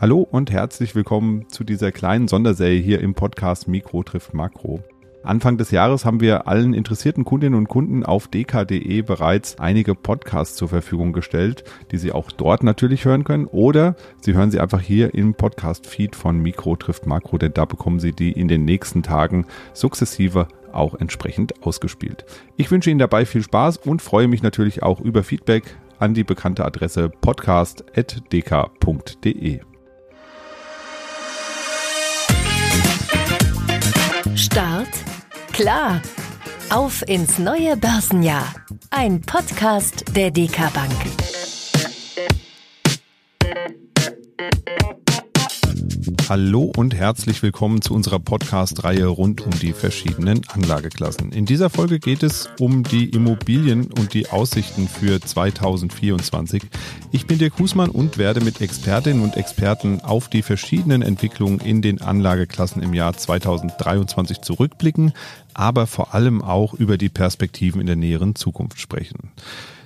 Hallo und herzlich willkommen zu dieser kleinen Sonderserie hier im Podcast Mikro trifft Makro. Anfang des Jahres haben wir allen interessierten Kundinnen und Kunden auf dk.de bereits einige Podcasts zur Verfügung gestellt, die Sie auch dort natürlich hören können oder Sie hören sie einfach hier im Podcast-Feed von Mikro trifft Makro, denn da bekommen Sie die in den nächsten Tagen sukzessive auch entsprechend ausgespielt. Ich wünsche Ihnen dabei viel Spaß und freue mich natürlich auch über Feedback an die bekannte Adresse podcast.dk.de. Start klar. Auf ins neue Börsenjahr. Ein Podcast der DK Bank. Hallo und herzlich willkommen zu unserer Podcast-Reihe rund um die verschiedenen Anlageklassen. In dieser Folge geht es um die Immobilien und die Aussichten für 2024. Ich bin Dirk Husmann und werde mit Expertinnen und Experten auf die verschiedenen Entwicklungen in den Anlageklassen im Jahr 2023 zurückblicken, aber vor allem auch über die Perspektiven in der näheren Zukunft sprechen.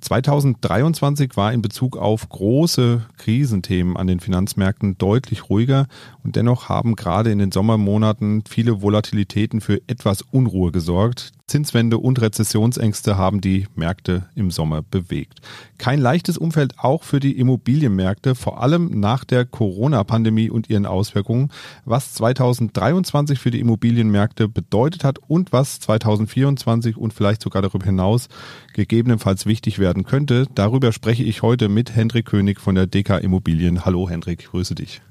2023 war in Bezug auf große Krisenthemen an den Finanzmärkten deutlich ruhiger und dennoch haben gerade in den Sommermonaten viele Volatilitäten für etwas Unruhe gesorgt. Zinswende und Rezessionsängste haben die Märkte im Sommer bewegt. Kein leichtes Umfeld auch für die Immobilienmärkte, vor allem nach der Corona-Pandemie und ihren Auswirkungen, was 2023 für die Immobilienmärkte bedeutet hat und was 2024 und vielleicht sogar darüber hinaus gegebenenfalls wichtig werden könnte. Darüber spreche ich heute mit Hendrik König von der DK Immobilien. Hallo Hendrik, grüße dich.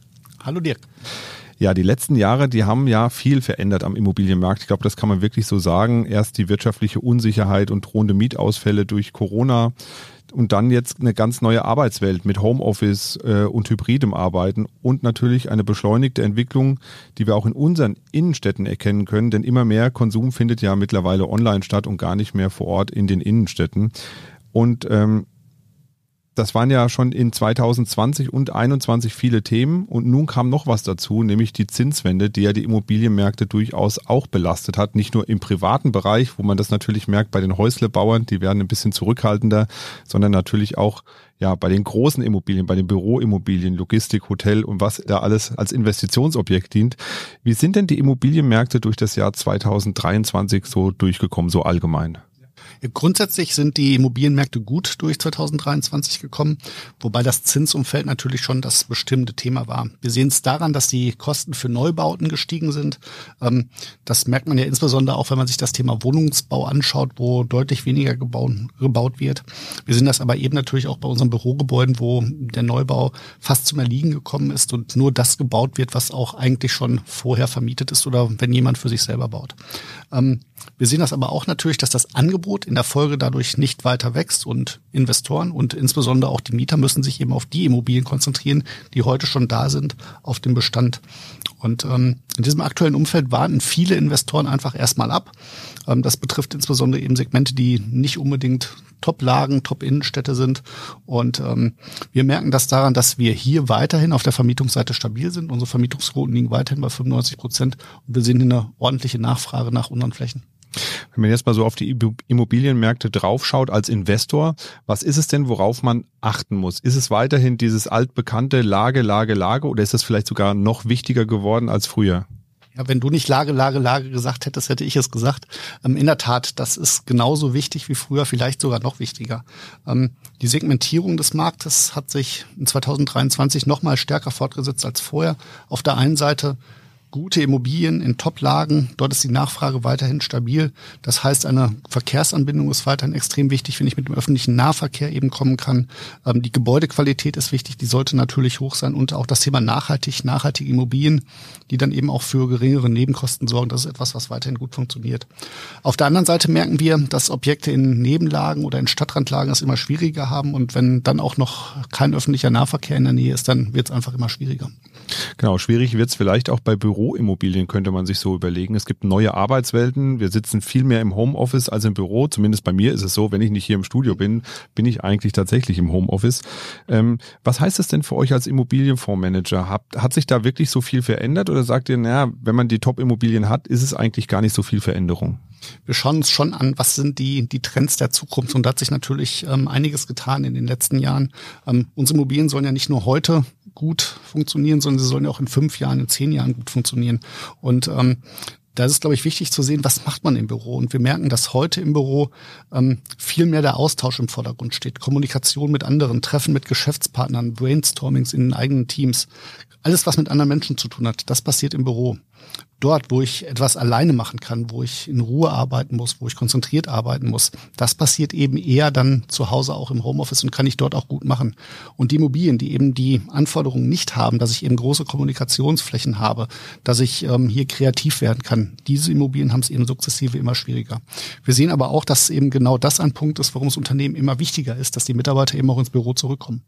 Hallo Dirk. Ja, die letzten Jahre, die haben ja viel verändert am Immobilienmarkt. Ich glaube, das kann man wirklich so sagen. Erst die wirtschaftliche Unsicherheit und drohende Mietausfälle durch Corona und dann jetzt eine ganz neue Arbeitswelt mit Homeoffice äh, und hybridem Arbeiten und natürlich eine beschleunigte Entwicklung, die wir auch in unseren Innenstädten erkennen können, denn immer mehr Konsum findet ja mittlerweile online statt und gar nicht mehr vor Ort in den Innenstädten. Und ähm, das waren ja schon in 2020 und 2021 viele Themen und nun kam noch was dazu, nämlich die Zinswende, die ja die Immobilienmärkte durchaus auch belastet hat. Nicht nur im privaten Bereich, wo man das natürlich merkt bei den Häuslebauern, die werden ein bisschen zurückhaltender, sondern natürlich auch ja, bei den großen Immobilien, bei den Büroimmobilien, Logistik, Hotel und was da alles als Investitionsobjekt dient. Wie sind denn die Immobilienmärkte durch das Jahr 2023 so durchgekommen, so allgemein? Grundsätzlich sind die Immobilienmärkte gut durch 2023 gekommen, wobei das Zinsumfeld natürlich schon das bestimmte Thema war. Wir sehen es daran, dass die Kosten für Neubauten gestiegen sind. Ähm, das merkt man ja insbesondere auch, wenn man sich das Thema Wohnungsbau anschaut, wo deutlich weniger gebaut wird. Wir sehen das aber eben natürlich auch bei unseren Bürogebäuden, wo der Neubau fast zum Erliegen gekommen ist und nur das gebaut wird, was auch eigentlich schon vorher vermietet ist oder wenn jemand für sich selber baut. Ähm, wir sehen das aber auch natürlich, dass das Angebot in der Folge dadurch nicht weiter wächst und Investoren und insbesondere auch die Mieter müssen sich eben auf die Immobilien konzentrieren, die heute schon da sind, auf den Bestand. Und ähm, in diesem aktuellen Umfeld warten viele Investoren einfach erstmal ab. Ähm, das betrifft insbesondere eben Segmente, die nicht unbedingt Top-Lagen, Top-Innenstädte sind. Und ähm, wir merken das daran, dass wir hier weiterhin auf der Vermietungsseite stabil sind. Unsere Vermietungsquoten liegen weiterhin bei 95 Prozent und wir sehen hier eine ordentliche Nachfrage nach unseren Flächen. Wenn man jetzt mal so auf die Immobilienmärkte draufschaut als Investor, was ist es denn, worauf man achten muss? Ist es weiterhin dieses altbekannte Lage, Lage, Lage oder ist es vielleicht sogar noch wichtiger geworden als früher? Ja, wenn du nicht Lage, Lage, Lage gesagt hättest, hätte ich es gesagt. Ähm, in der Tat, das ist genauso wichtig wie früher, vielleicht sogar noch wichtiger. Ähm, die Segmentierung des Marktes hat sich in 2023 noch mal stärker fortgesetzt als vorher. Auf der einen Seite gute Immobilien in Top-Lagen. Dort ist die Nachfrage weiterhin stabil. Das heißt, eine Verkehrsanbindung ist weiterhin extrem wichtig, wenn ich mit dem öffentlichen Nahverkehr eben kommen kann. Ähm, die Gebäudequalität ist wichtig, die sollte natürlich hoch sein und auch das Thema nachhaltig, nachhaltige Immobilien, die dann eben auch für geringere Nebenkosten sorgen. Das ist etwas, was weiterhin gut funktioniert. Auf der anderen Seite merken wir, dass Objekte in Nebenlagen oder in Stadtrandlagen es immer schwieriger haben und wenn dann auch noch kein öffentlicher Nahverkehr in der Nähe ist, dann wird es einfach immer schwieriger. Genau, schwierig wird es vielleicht auch bei Büroimmobilien, könnte man sich so überlegen. Es gibt neue Arbeitswelten. Wir sitzen viel mehr im Homeoffice als im Büro. Zumindest bei mir ist es so, wenn ich nicht hier im Studio bin, bin ich eigentlich tatsächlich im Homeoffice. Ähm, was heißt das denn für euch als Immobilienfondsmanager? Hat, hat sich da wirklich so viel verändert oder sagt ihr, naja, wenn man die Top-Immobilien hat, ist es eigentlich gar nicht so viel Veränderung? wir schauen uns schon an, was sind die, die Trends der Zukunft. Und da hat sich natürlich ähm, einiges getan in den letzten Jahren. Ähm, unsere Immobilien sollen ja nicht nur heute gut funktionieren, sondern sie sollen ja auch in fünf Jahren, in zehn Jahren gut funktionieren. Und ähm, da ist es, glaube ich, wichtig zu sehen, was macht man im Büro. Und wir merken, dass heute im Büro ähm, viel mehr der Austausch im Vordergrund steht. Kommunikation mit anderen, Treffen mit Geschäftspartnern, Brainstormings in den eigenen Teams. Alles, was mit anderen Menschen zu tun hat, das passiert im Büro dort, wo ich etwas alleine machen kann, wo ich in Ruhe arbeiten muss, wo ich konzentriert arbeiten muss, das passiert eben eher dann zu Hause auch im Homeoffice und kann ich dort auch gut machen. Und die Immobilien, die eben die Anforderungen nicht haben, dass ich eben große Kommunikationsflächen habe, dass ich ähm, hier kreativ werden kann, diese Immobilien haben es eben sukzessive immer schwieriger. Wir sehen aber auch, dass eben genau das ein Punkt ist, warum es Unternehmen immer wichtiger ist, dass die Mitarbeiter eben auch ins Büro zurückkommen.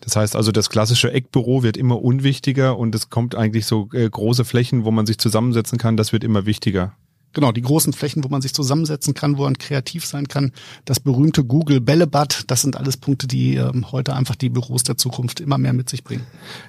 Das heißt also, das klassische Eckbüro wird immer unwichtiger und es kommt eigentlich so äh, große Flächen, wo man sich zusammensetzen kann, das wird immer wichtiger. Genau, die großen Flächen, wo man sich zusammensetzen kann, wo man kreativ sein kann. Das berühmte Google Bällebad, das sind alles Punkte, die ähm, heute einfach die Büros der Zukunft immer mehr mit sich bringen.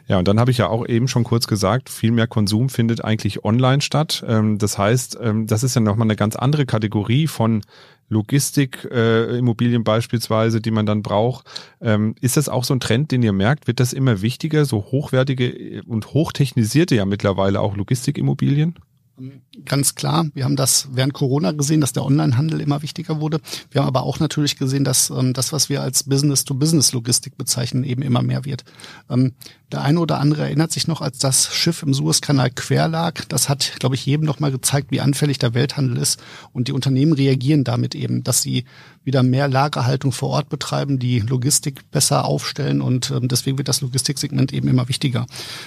Ja, und dann habe ich ja auch eben schon kurz gesagt, viel mehr Konsum findet eigentlich online statt. Ähm, das heißt, ähm, das ist ja nochmal eine ganz andere Kategorie von Logistik, äh, Immobilien beispielsweise, die man dann braucht. Ähm, ist das auch so ein Trend, den ihr merkt? Wird das immer wichtiger, so hochwertige und hochtechnisierte ja mittlerweile auch Logistikimmobilien? Ganz klar, wir haben das während Corona gesehen, dass der Onlinehandel immer wichtiger wurde. Wir haben aber auch natürlich gesehen, dass ähm, das, was wir als Business-to-Business-Logistik bezeichnen, eben immer mehr wird. Ähm, der eine oder andere erinnert sich noch, als das Schiff im Suezkanal quer lag. Das hat, glaube ich, jedem noch mal gezeigt, wie anfällig der Welthandel ist. Und die Unternehmen reagieren damit eben, dass sie wieder mehr Lagerhaltung vor Ort betreiben, die Logistik besser aufstellen und ähm, deswegen wird das Logistiksegment eben immer wichtiger.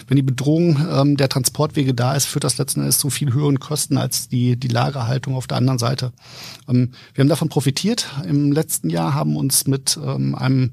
Wenn die Bedrohung ähm, der Transportwege da ist, führt das letzten Endes zu viel höheren Kosten als die, die Lagerhaltung auf der anderen Seite. Ähm, wir haben davon profitiert. Im letzten Jahr haben uns mit ähm, einem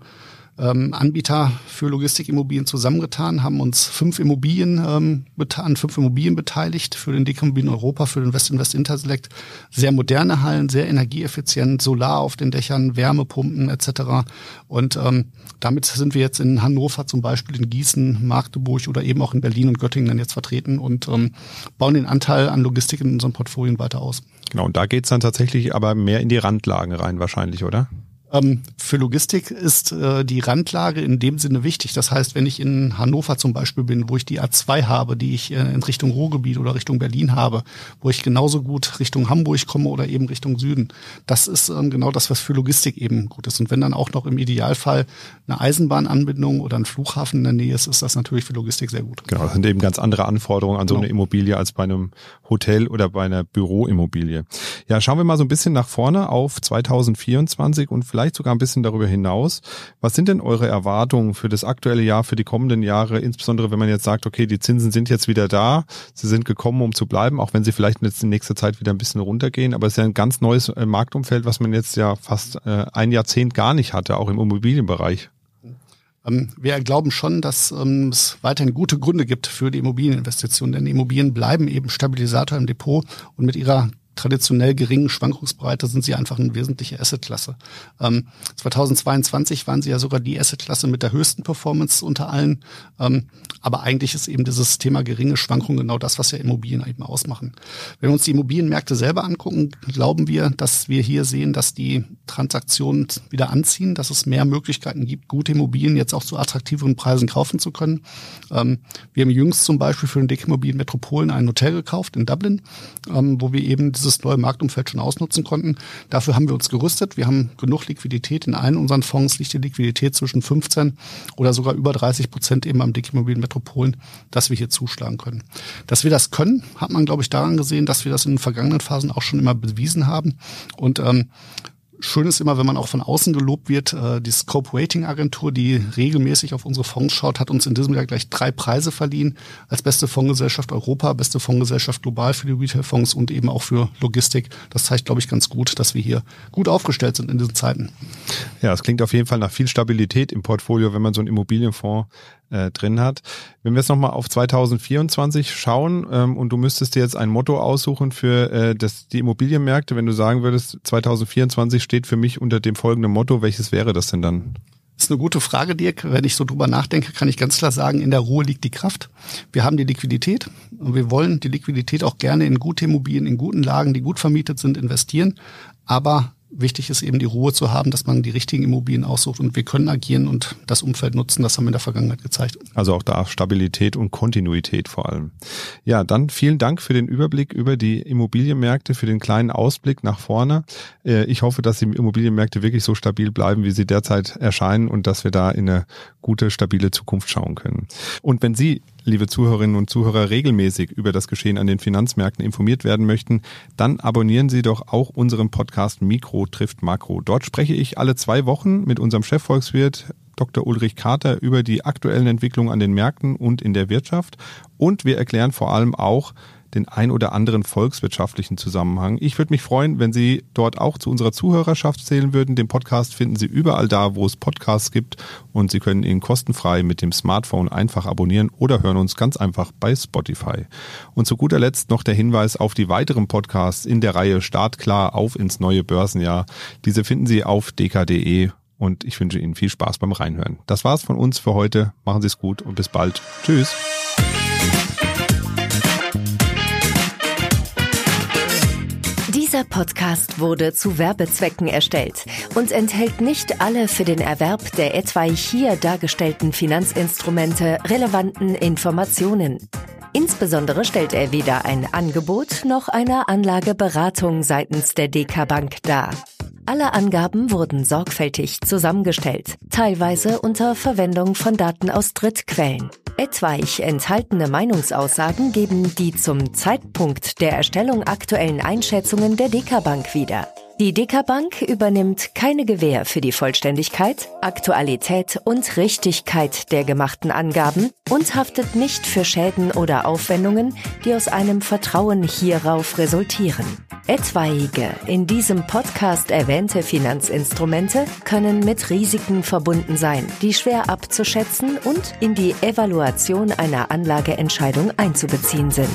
ähm, Anbieter für Logistikimmobilien zusammengetan, haben uns fünf Immobilien ähm, an fünf Immobilien beteiligt für den Dekommobilien Europa, für den West Invest Interselect. Sehr moderne Hallen, sehr energieeffizient, Solar auf den Dächern, Wärmepumpen etc. Und ähm, damit sind wir jetzt in Hannover zum Beispiel, in Gießen, Magdeburg oder eben auch in Berlin und Göttingen dann jetzt vertreten und ähm, bauen den Anteil an Logistik in unseren Portfolien weiter aus. Genau, und da geht's dann tatsächlich aber mehr in die Randlagen rein wahrscheinlich, oder? Ähm, für Logistik ist äh, die Randlage in dem Sinne wichtig. Das heißt, wenn ich in Hannover zum Beispiel bin, wo ich die A2 habe, die ich äh, in Richtung Ruhrgebiet oder Richtung Berlin habe, wo ich genauso gut Richtung Hamburg komme oder eben Richtung Süden, das ist ähm, genau das, was für Logistik eben gut ist. Und wenn dann auch noch im Idealfall eine Eisenbahnanbindung oder ein Flughafen in der Nähe ist, ist das natürlich für Logistik sehr gut. Genau, das sind eben ganz andere Anforderungen an so genau. eine Immobilie als bei einem Hotel oder bei einer Büroimmobilie. Ja, schauen wir mal so ein bisschen nach vorne auf 2024 und vielleicht vielleicht sogar ein bisschen darüber hinaus. Was sind denn eure Erwartungen für das aktuelle Jahr, für die kommenden Jahre, insbesondere wenn man jetzt sagt, okay, die Zinsen sind jetzt wieder da, sie sind gekommen, um zu bleiben, auch wenn sie vielleicht jetzt in nächster Zeit wieder ein bisschen runtergehen, aber es ist ja ein ganz neues äh, Marktumfeld, was man jetzt ja fast äh, ein Jahrzehnt gar nicht hatte, auch im Immobilienbereich. Ähm, wir glauben schon, dass ähm, es weiterhin gute Gründe gibt für die Immobilieninvestitionen, denn Immobilien bleiben eben Stabilisator im Depot und mit ihrer traditionell geringen Schwankungsbreite sind sie einfach eine wesentliche Assetklasse. Ähm, 2022 waren sie ja sogar die Assetklasse mit der höchsten Performance unter allen. Ähm, aber eigentlich ist eben dieses Thema geringe Schwankungen genau das, was ja Immobilien eben ausmachen. Wenn wir uns die Immobilienmärkte selber angucken, glauben wir, dass wir hier sehen, dass die Transaktionen wieder anziehen, dass es mehr Möglichkeiten gibt, gute Immobilien jetzt auch zu attraktiveren Preisen kaufen zu können. Ähm, wir haben jüngst zum Beispiel für den Dick Immobilien Metropolen ein Hotel gekauft in Dublin, ähm, wo wir eben dieses dieses neue Marktumfeld schon ausnutzen konnten. Dafür haben wir uns gerüstet. Wir haben genug Liquidität. In allen unseren Fonds liegt die Liquidität zwischen 15 oder sogar über 30 Prozent eben am Dickimmobilien Metropolen, dass wir hier zuschlagen können. Dass wir das können, hat man, glaube ich, daran gesehen, dass wir das in den vergangenen Phasen auch schon immer bewiesen haben. Und ähm, Schön ist immer, wenn man auch von außen gelobt wird, äh, die Scope Rating Agentur, die regelmäßig auf unsere Fonds schaut, hat uns in diesem Jahr gleich drei Preise verliehen. Als beste Fondsgesellschaft Europa, beste Fondsgesellschaft global für die Retail-Fonds und eben auch für Logistik. Das zeigt, glaube ich, ganz gut, dass wir hier gut aufgestellt sind in diesen Zeiten. Ja, es klingt auf jeden Fall nach viel Stabilität im Portfolio, wenn man so einen Immobilienfonds äh, drin hat. Wenn wir jetzt nochmal auf 2024 schauen ähm, und du müsstest dir jetzt ein Motto aussuchen für äh, das, die Immobilienmärkte, wenn du sagen würdest, 2024 steht für mich unter dem folgenden Motto, welches wäre das denn dann? Das ist eine gute Frage, Dirk. Wenn ich so drüber nachdenke, kann ich ganz klar sagen, in der Ruhe liegt die Kraft. Wir haben die Liquidität und wir wollen die Liquidität auch gerne in gute Immobilien, in guten Lagen, die gut vermietet sind, investieren. Aber Wichtig ist eben die Ruhe zu haben, dass man die richtigen Immobilien aussucht und wir können agieren und das Umfeld nutzen. Das haben wir in der Vergangenheit gezeigt. Also auch da Stabilität und Kontinuität vor allem. Ja, dann vielen Dank für den Überblick über die Immobilienmärkte, für den kleinen Ausblick nach vorne. Äh, ich hoffe, dass die Immobilienmärkte wirklich so stabil bleiben, wie sie derzeit erscheinen und dass wir da in eine gute, stabile Zukunft schauen können. Und wenn Sie liebe Zuhörerinnen und Zuhörer, regelmäßig über das Geschehen an den Finanzmärkten informiert werden möchten, dann abonnieren Sie doch auch unseren Podcast Mikro trifft Makro. Dort spreche ich alle zwei Wochen mit unserem Chefvolkswirt Dr. Ulrich Kater über die aktuellen Entwicklungen an den Märkten und in der Wirtschaft. Und wir erklären vor allem auch, den ein oder anderen volkswirtschaftlichen Zusammenhang. Ich würde mich freuen, wenn Sie dort auch zu unserer Zuhörerschaft zählen würden. Den Podcast finden Sie überall da, wo es Podcasts gibt und Sie können ihn kostenfrei mit dem Smartphone einfach abonnieren oder hören uns ganz einfach bei Spotify. Und zu guter Letzt noch der Hinweis auf die weiteren Podcasts in der Reihe Startklar auf ins neue Börsenjahr. Diese finden Sie auf dk.de und ich wünsche Ihnen viel Spaß beim Reinhören. Das war's von uns für heute. Machen Sie es gut und bis bald. Tschüss. Dieser Podcast wurde zu Werbezwecken erstellt und enthält nicht alle für den Erwerb der etwaig hier dargestellten Finanzinstrumente relevanten Informationen. Insbesondere stellt er weder ein Angebot noch eine Anlageberatung seitens der DK Bank dar. Alle Angaben wurden sorgfältig zusammengestellt, teilweise unter Verwendung von Daten aus Drittquellen. Etwaig enthaltene Meinungsaussagen geben die zum Zeitpunkt der Erstellung aktuellen Einschätzungen der Dekabank wieder. Die Dekabank übernimmt keine Gewähr für die Vollständigkeit, Aktualität und Richtigkeit der gemachten Angaben und haftet nicht für Schäden oder Aufwendungen, die aus einem Vertrauen hierauf resultieren. Etwaige in diesem Podcast erwähnte Finanzinstrumente können mit Risiken verbunden sein, die schwer abzuschätzen und in die Evaluation einer Anlageentscheidung einzubeziehen sind.